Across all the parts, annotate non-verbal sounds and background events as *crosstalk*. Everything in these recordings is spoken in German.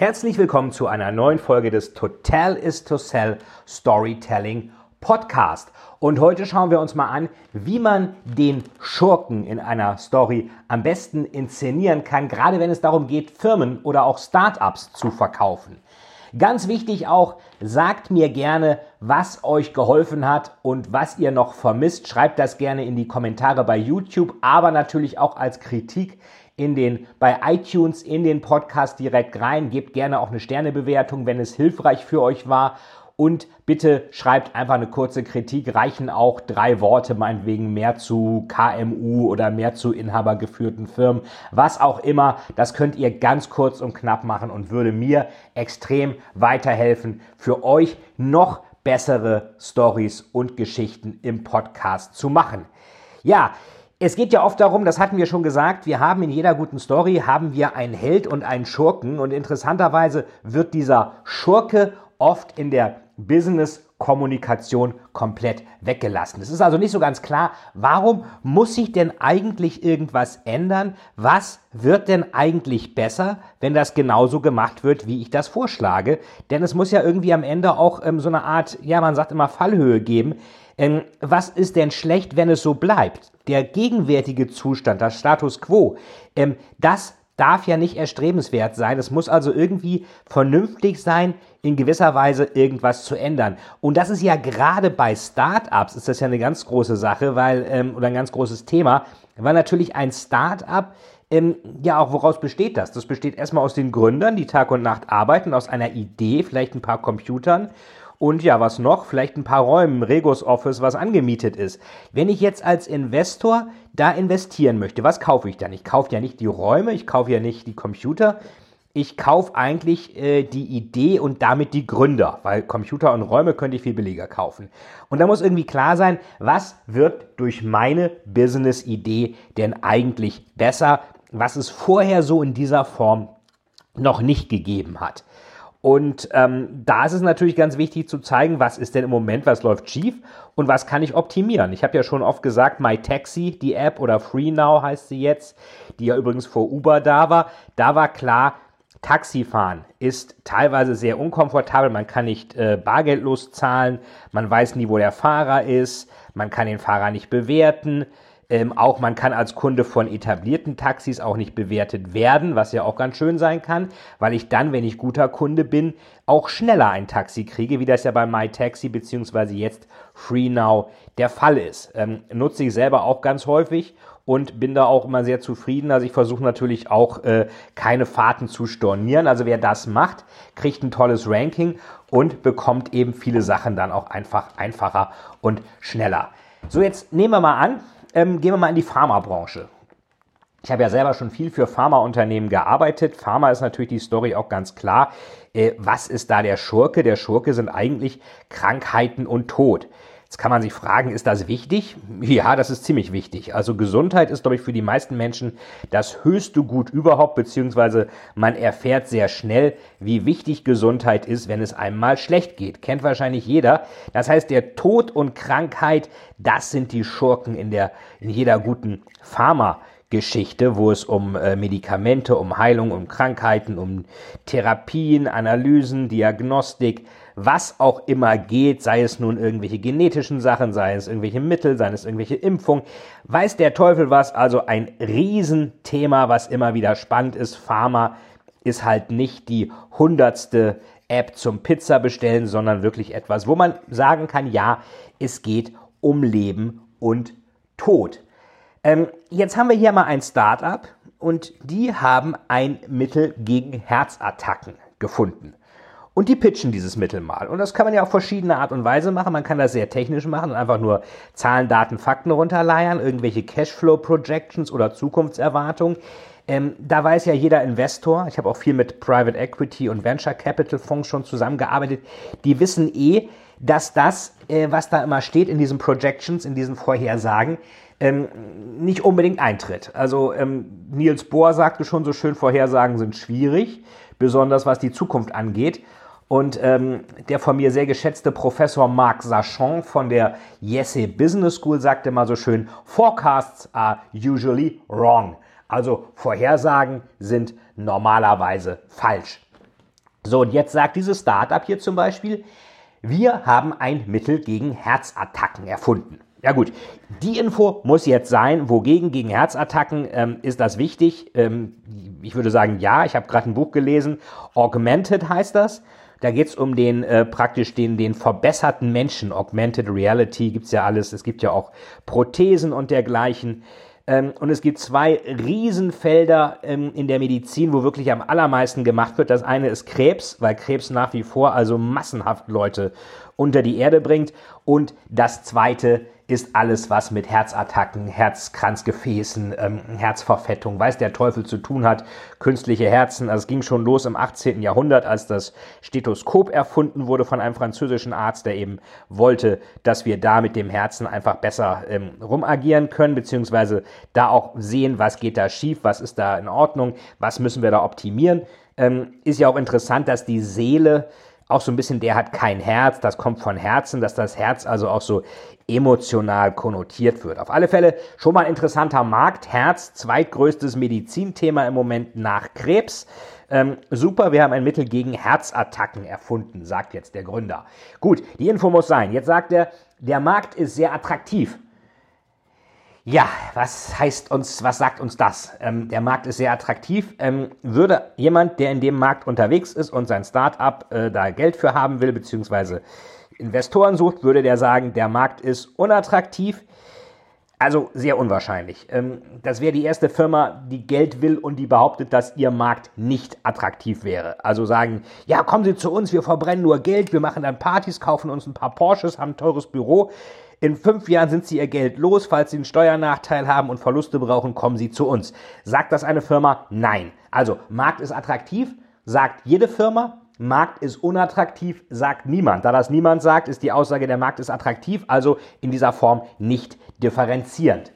Herzlich willkommen zu einer neuen Folge des Total is to Sell Storytelling Podcast. Und heute schauen wir uns mal an, wie man den Schurken in einer Story am besten inszenieren kann, gerade wenn es darum geht, Firmen oder auch Startups zu verkaufen. Ganz wichtig auch, sagt mir gerne, was euch geholfen hat und was ihr noch vermisst. Schreibt das gerne in die Kommentare bei YouTube, aber natürlich auch als Kritik in den, bei iTunes in den Podcast direkt rein. Gebt gerne auch eine Sternebewertung, wenn es hilfreich für euch war. Und bitte schreibt einfach eine kurze Kritik. Reichen auch drei Worte, meinetwegen mehr zu KMU oder mehr zu inhabergeführten Firmen. Was auch immer. Das könnt ihr ganz kurz und knapp machen und würde mir extrem weiterhelfen, für euch noch bessere Stories und Geschichten im Podcast zu machen. Ja, es geht ja oft darum, das hatten wir schon gesagt, wir haben in jeder guten Story haben wir einen Held und einen Schurken und interessanterweise wird dieser Schurke oft in der Business-Kommunikation komplett weggelassen. Es ist also nicht so ganz klar, warum muss sich denn eigentlich irgendwas ändern? Was wird denn eigentlich besser, wenn das genauso gemacht wird, wie ich das vorschlage? Denn es muss ja irgendwie am Ende auch ähm, so eine Art, ja, man sagt immer Fallhöhe geben. Ähm, was ist denn schlecht, wenn es so bleibt? Der gegenwärtige Zustand, das Status quo, ähm, das darf ja nicht erstrebenswert sein. Es muss also irgendwie vernünftig sein, in gewisser Weise irgendwas zu ändern. Und das ist ja gerade bei Startups ist das ja eine ganz große Sache, weil ähm, oder ein ganz großes Thema, weil natürlich ein Startup ähm, ja auch woraus besteht das? Das besteht erstmal aus den Gründern, die Tag und Nacht arbeiten, aus einer Idee, vielleicht ein paar Computern und ja, was noch? Vielleicht ein paar Räumen, Regos Office, was angemietet ist. Wenn ich jetzt als Investor da investieren möchte, was kaufe ich dann? Ich kaufe ja nicht die Räume, ich kaufe ja nicht die Computer. Ich kaufe eigentlich äh, die Idee und damit die Gründer, weil Computer und Räume könnte ich viel billiger kaufen. Und da muss irgendwie klar sein, was wird durch meine Business-Idee denn eigentlich besser, was es vorher so in dieser Form noch nicht gegeben hat. Und ähm, da ist es natürlich ganz wichtig zu zeigen, was ist denn im Moment, was läuft schief und was kann ich optimieren. Ich habe ja schon oft gesagt, MyTaxi, die App oder FreeNow heißt sie jetzt, die ja übrigens vor Uber da war, da war klar, Taxifahren ist teilweise sehr unkomfortabel. Man kann nicht äh, bargeldlos zahlen, man weiß nie, wo der Fahrer ist, man kann den Fahrer nicht bewerten. Ähm, auch man kann als Kunde von etablierten Taxis auch nicht bewertet werden, was ja auch ganz schön sein kann, weil ich dann, wenn ich guter Kunde bin, auch schneller ein Taxi kriege, wie das ja bei MyTaxi bzw. jetzt FreeNow der Fall ist. Ähm, nutze ich selber auch ganz häufig und bin da auch immer sehr zufrieden. Also ich versuche natürlich auch äh, keine Fahrten zu stornieren. Also wer das macht, kriegt ein tolles Ranking und bekommt eben viele Sachen dann auch einfach einfacher und schneller. So, jetzt nehmen wir mal an, ähm, gehen wir mal in die Pharmabranche. Ich habe ja selber schon viel für Pharmaunternehmen gearbeitet. Pharma ist natürlich die Story auch ganz klar. Äh, was ist da der Schurke? Der Schurke sind eigentlich Krankheiten und Tod. Jetzt kann man sich fragen, ist das wichtig? Ja, das ist ziemlich wichtig. Also Gesundheit ist, glaube ich, für die meisten Menschen das höchste Gut überhaupt, beziehungsweise man erfährt sehr schnell, wie wichtig Gesundheit ist, wenn es einem mal schlecht geht. Kennt wahrscheinlich jeder. Das heißt, der Tod und Krankheit, das sind die Schurken in der, in jeder guten Pharma. Geschichte, wo es um äh, Medikamente, um Heilung, um Krankheiten, um Therapien, Analysen, Diagnostik, was auch immer geht, sei es nun irgendwelche genetischen Sachen, sei es irgendwelche Mittel, sei es irgendwelche Impfungen, weiß der Teufel was, also ein Riesenthema, was immer wieder spannend ist. Pharma ist halt nicht die hundertste App zum Pizza bestellen, sondern wirklich etwas, wo man sagen kann, ja, es geht um Leben und Tod. Ähm, jetzt haben wir hier mal ein Startup und die haben ein Mittel gegen Herzattacken gefunden. Und die pitchen dieses Mittel mal. Und das kann man ja auf verschiedene Art und Weise machen. Man kann das sehr technisch machen und einfach nur Zahlen, Daten, Fakten runterleiern, irgendwelche Cashflow-Projections oder Zukunftserwartungen. Ähm, da weiß ja jeder Investor, ich habe auch viel mit Private Equity und Venture Capital Fonds schon zusammengearbeitet, die wissen eh, dass das, äh, was da immer steht in diesen Projections, in diesen Vorhersagen, ähm, nicht unbedingt eintritt. Also ähm, Niels Bohr sagte schon so schön, Vorhersagen sind schwierig, besonders was die Zukunft angeht. Und ähm, der von mir sehr geschätzte Professor Marc Sachon von der Yesse Business School sagte mal so schön, Forecasts are usually wrong. Also Vorhersagen sind normalerweise falsch. So, und jetzt sagt dieses Startup hier zum Beispiel, wir haben ein Mittel gegen Herzattacken erfunden. Ja gut, die Info muss jetzt sein. Wogegen? Gegen Herzattacken ähm, ist das wichtig. Ähm, ich würde sagen, ja, ich habe gerade ein Buch gelesen. Augmented heißt das. Da geht es um den äh, praktisch den, den verbesserten Menschen. Augmented Reality gibt's ja alles. Es gibt ja auch Prothesen und dergleichen. Ähm, und es gibt zwei Riesenfelder ähm, in der Medizin, wo wirklich am allermeisten gemacht wird. Das eine ist Krebs, weil Krebs nach wie vor also massenhaft Leute unter die Erde bringt. Und das zweite ist alles, was mit Herzattacken, Herzkranzgefäßen, ähm, Herzverfettung, weiß der Teufel zu tun hat, künstliche Herzen. Also es ging schon los im 18. Jahrhundert, als das Stethoskop erfunden wurde von einem französischen Arzt, der eben wollte, dass wir da mit dem Herzen einfach besser ähm, rumagieren können, beziehungsweise da auch sehen, was geht da schief, was ist da in Ordnung, was müssen wir da optimieren. Ähm, ist ja auch interessant, dass die Seele auch so ein bisschen, der hat kein Herz, das kommt von Herzen, dass das Herz also auch so emotional konnotiert wird. Auf alle Fälle schon mal ein interessanter Markt. Herz, zweitgrößtes Medizinthema im Moment nach Krebs. Ähm, super, wir haben ein Mittel gegen Herzattacken erfunden, sagt jetzt der Gründer. Gut, die Info muss sein. Jetzt sagt er, der Markt ist sehr attraktiv. Ja, was heißt uns, was sagt uns das? Ähm, der Markt ist sehr attraktiv. Ähm, würde jemand, der in dem Markt unterwegs ist und sein Startup äh, da Geld für haben will, beziehungsweise Investoren sucht, würde der sagen, der Markt ist unattraktiv. Also sehr unwahrscheinlich. Ähm, das wäre die erste Firma, die Geld will und die behauptet, dass ihr Markt nicht attraktiv wäre. Also sagen, ja, kommen Sie zu uns, wir verbrennen nur Geld, wir machen dann Partys, kaufen uns ein paar Porsches, haben ein teures Büro. In fünf Jahren sind Sie Ihr Geld los. Falls Sie einen Steuernachteil haben und Verluste brauchen, kommen Sie zu uns. Sagt das eine Firma? Nein. Also, Markt ist attraktiv, sagt jede Firma. Markt ist unattraktiv, sagt niemand. Da das niemand sagt, ist die Aussage, der Markt ist attraktiv, also in dieser Form nicht differenzierend.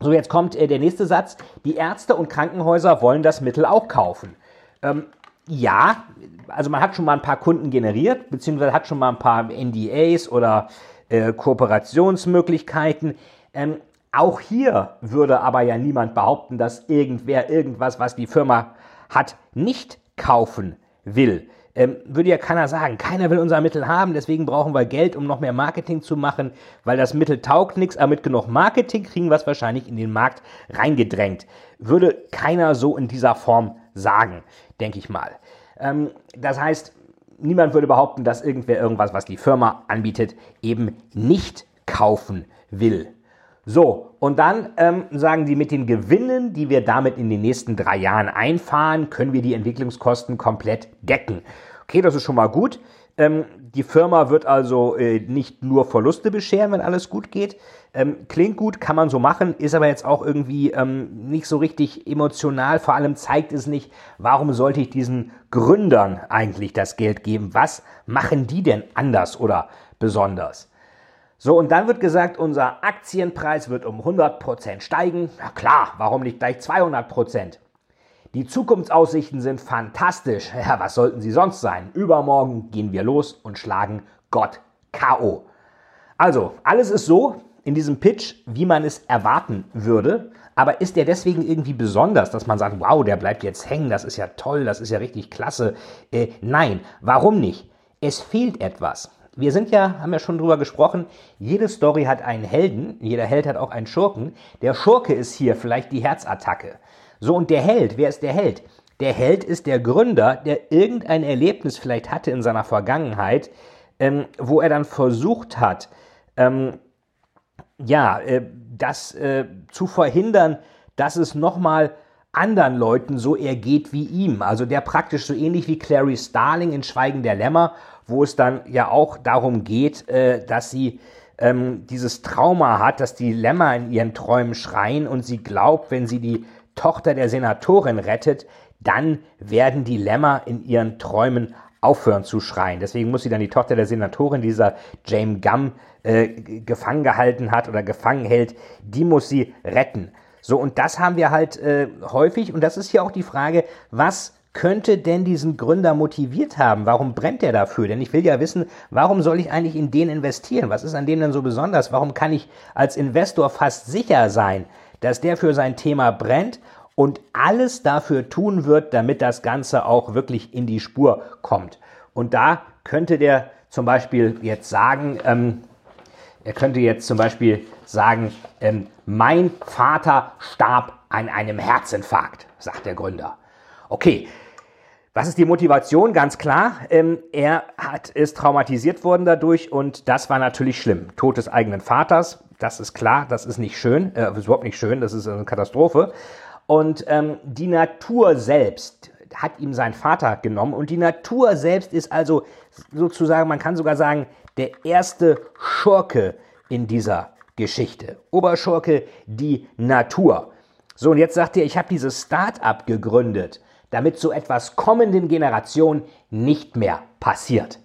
So, jetzt kommt äh, der nächste Satz. Die Ärzte und Krankenhäuser wollen das Mittel auch kaufen. Ähm, ja, also man hat schon mal ein paar Kunden generiert, beziehungsweise hat schon mal ein paar NDAs oder äh, Kooperationsmöglichkeiten. Ähm, auch hier würde aber ja niemand behaupten, dass irgendwer irgendwas, was die Firma hat, nicht kaufen will. Ähm, würde ja keiner sagen, keiner will unser Mittel haben, deswegen brauchen wir Geld, um noch mehr Marketing zu machen, weil das Mittel taugt nichts, aber mit genug Marketing kriegen wir es wahrscheinlich in den Markt reingedrängt. Würde keiner so in dieser Form sagen, denke ich mal. Ähm, das heißt, niemand würde behaupten, dass irgendwer irgendwas, was die Firma anbietet, eben nicht kaufen will. So, und dann ähm, sagen sie, mit den Gewinnen, die wir damit in den nächsten drei Jahren einfahren, können wir die Entwicklungskosten komplett decken. Okay, das ist schon mal gut. Ähm, die Firma wird also äh, nicht nur Verluste bescheren, wenn alles gut geht. Ähm, klingt gut, kann man so machen, ist aber jetzt auch irgendwie ähm, nicht so richtig emotional. Vor allem zeigt es nicht, warum sollte ich diesen Gründern eigentlich das Geld geben? Was machen die denn anders oder besonders? So, und dann wird gesagt, unser Aktienpreis wird um 100% steigen. Na klar, warum nicht gleich 200%? Die Zukunftsaussichten sind fantastisch. *laughs* Ja, was sollten sie sonst sein? Übermorgen gehen wir los und schlagen Gott K.O. Also, alles ist so in diesem Pitch, wie man es erwarten würde. Aber ist der deswegen irgendwie besonders, dass man sagt, wow, der bleibt jetzt hängen, das ist ja toll, das ist ja richtig klasse? Äh, nein, warum nicht? Es fehlt etwas wir sind ja, haben ja schon drüber gesprochen, jede Story hat einen Helden, jeder Held hat auch einen Schurken. Der Schurke ist hier vielleicht die Herzattacke. So, und der Held, wer ist der Held? Der Held ist der Gründer, der irgendein Erlebnis vielleicht hatte in seiner Vergangenheit, ähm, wo er dann versucht hat, ähm, ja, äh, das äh, zu verhindern, dass es nochmal anderen Leuten so ergeht wie ihm. Also der praktisch so ähnlich wie Clary Starling in Schweigen der Lämmer wo es dann ja auch darum geht, äh, dass sie ähm, dieses Trauma hat, dass die Lämmer in ihren Träumen schreien und sie glaubt, wenn sie die Tochter der Senatorin rettet, dann werden die Lämmer in ihren Träumen aufhören zu schreien. Deswegen muss sie dann die Tochter der Senatorin, dieser James Gum, äh, gefangen gehalten hat oder gefangen hält, die muss sie retten. So, und das haben wir halt äh, häufig. Und das ist hier auch die Frage, was könnte denn diesen Gründer motiviert haben? Warum brennt er dafür? Denn ich will ja wissen, warum soll ich eigentlich in den investieren? Was ist an dem denn so besonders? Warum kann ich als Investor fast sicher sein, dass der für sein Thema brennt und alles dafür tun wird, damit das Ganze auch wirklich in die Spur kommt? Und da könnte der zum Beispiel jetzt sagen, ähm, er könnte jetzt zum Beispiel sagen, ähm, mein Vater starb an einem Herzinfarkt, sagt der Gründer. Okay, was ist die Motivation? Ganz klar, ähm, er hat, ist traumatisiert worden dadurch und das war natürlich schlimm. Tod des eigenen Vaters, das ist klar, das ist nicht schön, äh, ist überhaupt nicht schön, das ist eine Katastrophe. Und ähm, die Natur selbst hat ihm sein Vater genommen und die Natur selbst ist also sozusagen, man kann sogar sagen, der erste Schurke in dieser Geschichte. Oberschurke, die Natur. So, und jetzt sagt er, ich habe dieses Start-up gegründet, damit so etwas kommenden Generationen nicht mehr passiert.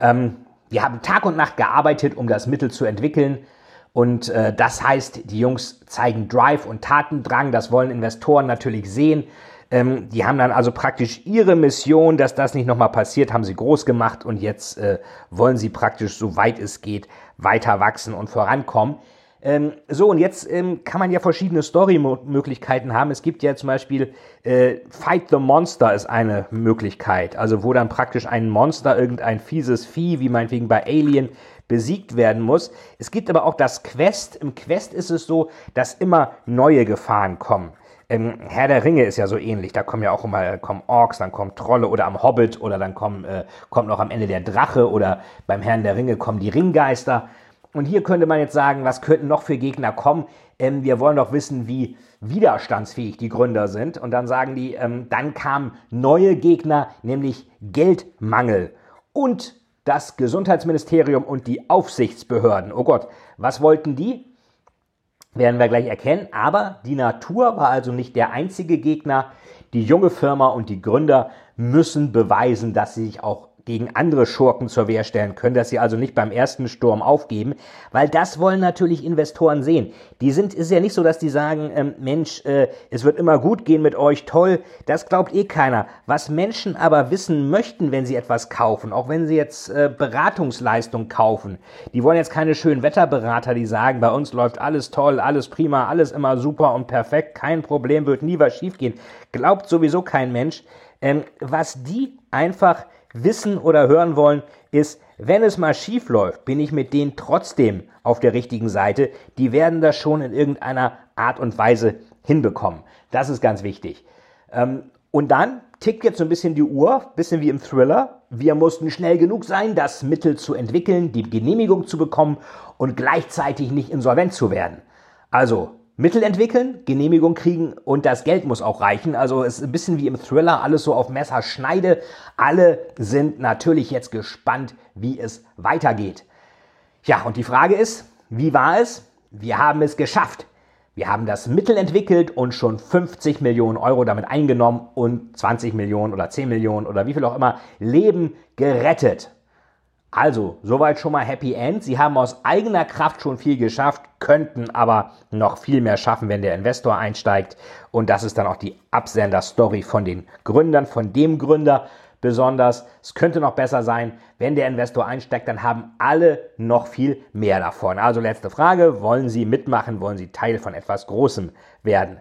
Ähm, wir haben Tag und Nacht gearbeitet, um das Mittel zu entwickeln. Und äh, das heißt, die Jungs zeigen Drive und Tatendrang. Das wollen Investoren natürlich sehen. Ähm, die haben dann also praktisch ihre Mission, dass das nicht nochmal passiert, haben sie groß gemacht und jetzt äh, wollen sie praktisch, soweit es geht, weiter wachsen und vorankommen. Ähm, so, und jetzt ähm, kann man ja verschiedene Story-Möglichkeiten haben. Es gibt ja zum Beispiel äh, Fight the Monster ist eine Möglichkeit. Also wo dann praktisch ein Monster, irgendein fieses Vieh, wie meinetwegen bei Alien, besiegt werden muss. Es gibt aber auch das Quest. Im Quest ist es so, dass immer neue Gefahren kommen. Ähm, Herr der Ringe ist ja so ähnlich. Da kommen ja auch immer kommen Orks, dann kommen Trolle oder am Hobbit oder dann kommen, äh, kommt noch am Ende der Drache oder beim Herrn der Ringe kommen die Ringgeister. Und hier könnte man jetzt sagen, was könnten noch für Gegner kommen? Ähm, wir wollen doch wissen, wie widerstandsfähig die Gründer sind. Und dann sagen die, ähm, dann kamen neue Gegner, nämlich Geldmangel und das Gesundheitsministerium und die Aufsichtsbehörden. Oh Gott, was wollten die? werden wir gleich erkennen. Aber die Natur war also nicht der einzige Gegner. Die junge Firma und die Gründer müssen beweisen, dass sie sich auch gegen andere Schurken zur Wehr stellen können, dass sie also nicht beim ersten Sturm aufgeben, weil das wollen natürlich Investoren sehen. Die sind, ist ja nicht so, dass die sagen, ähm, Mensch, äh, es wird immer gut gehen mit euch, toll, das glaubt eh keiner. Was Menschen aber wissen möchten, wenn sie etwas kaufen, auch wenn sie jetzt äh, Beratungsleistung kaufen, die wollen jetzt keine schönen Wetterberater, die sagen, bei uns läuft alles toll, alles prima, alles immer super und perfekt, kein Problem, wird nie was schiefgehen. Glaubt sowieso kein Mensch. Ähm, was die einfach wissen oder hören wollen, ist, wenn es mal schief läuft, bin ich mit denen trotzdem auf der richtigen Seite. Die werden das schon in irgendeiner Art und Weise hinbekommen. Das ist ganz wichtig. Ähm, und dann tickt jetzt so ein bisschen die Uhr, bisschen wie im Thriller. Wir mussten schnell genug sein, das Mittel zu entwickeln, die Genehmigung zu bekommen und gleichzeitig nicht insolvent zu werden. Also Mittel entwickeln, Genehmigung kriegen und das Geld muss auch reichen. Also es ist ein bisschen wie im Thriller, alles so auf Messerschneide. Alle sind natürlich jetzt gespannt, wie es weitergeht. Ja, und die Frage ist, wie war es? Wir haben es geschafft. Wir haben das Mittel entwickelt und schon 50 Millionen Euro damit eingenommen und 20 Millionen oder 10 Millionen oder wie viel auch immer Leben gerettet. Also, soweit schon mal Happy End. Sie haben aus eigener Kraft schon viel geschafft, könnten aber noch viel mehr schaffen, wenn der Investor einsteigt. Und das ist dann auch die Absender-Story von den Gründern, von dem Gründer besonders. Es könnte noch besser sein, wenn der Investor einsteigt, dann haben alle noch viel mehr davon. Also letzte Frage, wollen Sie mitmachen, wollen Sie Teil von etwas Großem werden?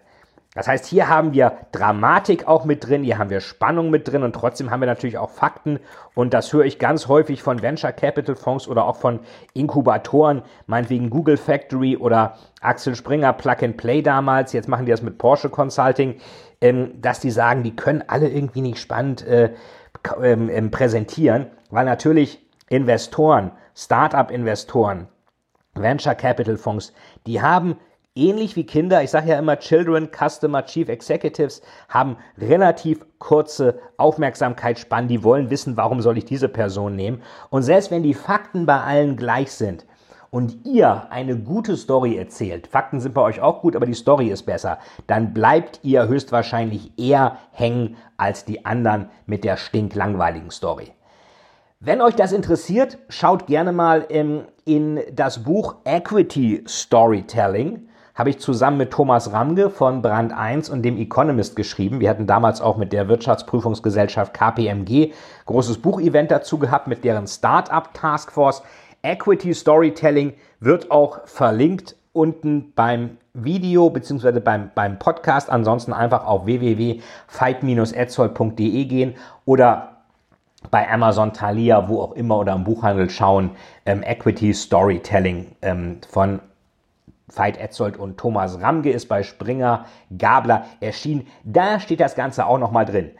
Das heißt, hier haben wir Dramatik auch mit drin, hier haben wir Spannung mit drin und trotzdem haben wir natürlich auch Fakten. Und das höre ich ganz häufig von Venture Capital Fonds oder auch von Inkubatoren, meinetwegen Google Factory oder Axel Springer Plug and Play damals, jetzt machen die das mit Porsche Consulting, ähm, dass die sagen, die können alle irgendwie nicht spannend äh, ähm, ähm, präsentieren, weil natürlich Investoren, Startup-Investoren, Venture Capital Fonds, die haben ähnlich wie Kinder, ich sage ja immer, Children, Customer, Chief Executives haben relativ kurze Aufmerksamkeitsspannen, die wollen wissen, warum soll ich diese Person nehmen. Und selbst wenn die Fakten bei allen gleich sind und ihr eine gute Story erzählt, Fakten sind bei euch auch gut, aber die Story ist besser, dann bleibt ihr höchstwahrscheinlich eher hängen als die anderen mit der stinklangweiligen Story. Wenn euch das interessiert, schaut gerne mal in, in das Buch Equity Storytelling habe ich zusammen mit Thomas Ramge von Brand 1 und dem Economist geschrieben. Wir hatten damals auch mit der Wirtschaftsprüfungsgesellschaft KPMG großes Buchevent dazu gehabt mit deren Startup Taskforce. Equity Storytelling wird auch verlinkt unten beim Video bzw. Beim, beim Podcast. Ansonsten einfach auf www.fight-etzold.de gehen oder bei Amazon, Thalia, wo auch immer oder im Buchhandel schauen. Ähm, Equity Storytelling ähm, von Veit Etzold und Thomas Ramge ist bei Springer Gabler erschienen. Da steht das Ganze auch nochmal drin.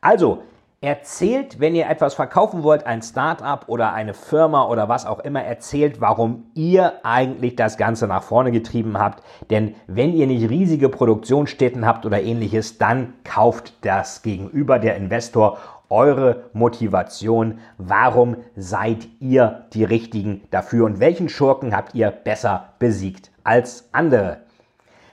Also, erzählt, wenn ihr etwas verkaufen wollt, ein Startup oder eine Firma oder was auch immer, erzählt, warum ihr eigentlich das Ganze nach vorne getrieben habt. Denn wenn ihr nicht riesige Produktionsstätten habt oder ähnliches, dann kauft das gegenüber der Investor eure Motivation. Warum seid ihr die Richtigen dafür und welchen Schurken habt ihr besser besiegt als andere?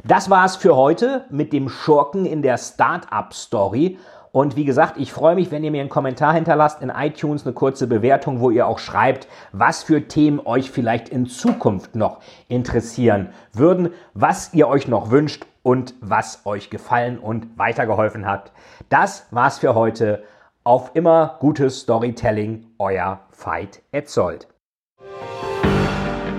Das war's für heute mit dem Schurken in der Startup Story. Und wie gesagt, ich freue mich, wenn ihr mir einen Kommentar hinterlasst in iTunes, eine kurze Bewertung, wo ihr auch schreibt, was für Themen euch vielleicht in Zukunft noch interessieren würden, was ihr euch noch wünscht und was euch gefallen und weitergeholfen hat. Das war's für heute. Auf immer gutes Storytelling, euer Veit Etzold.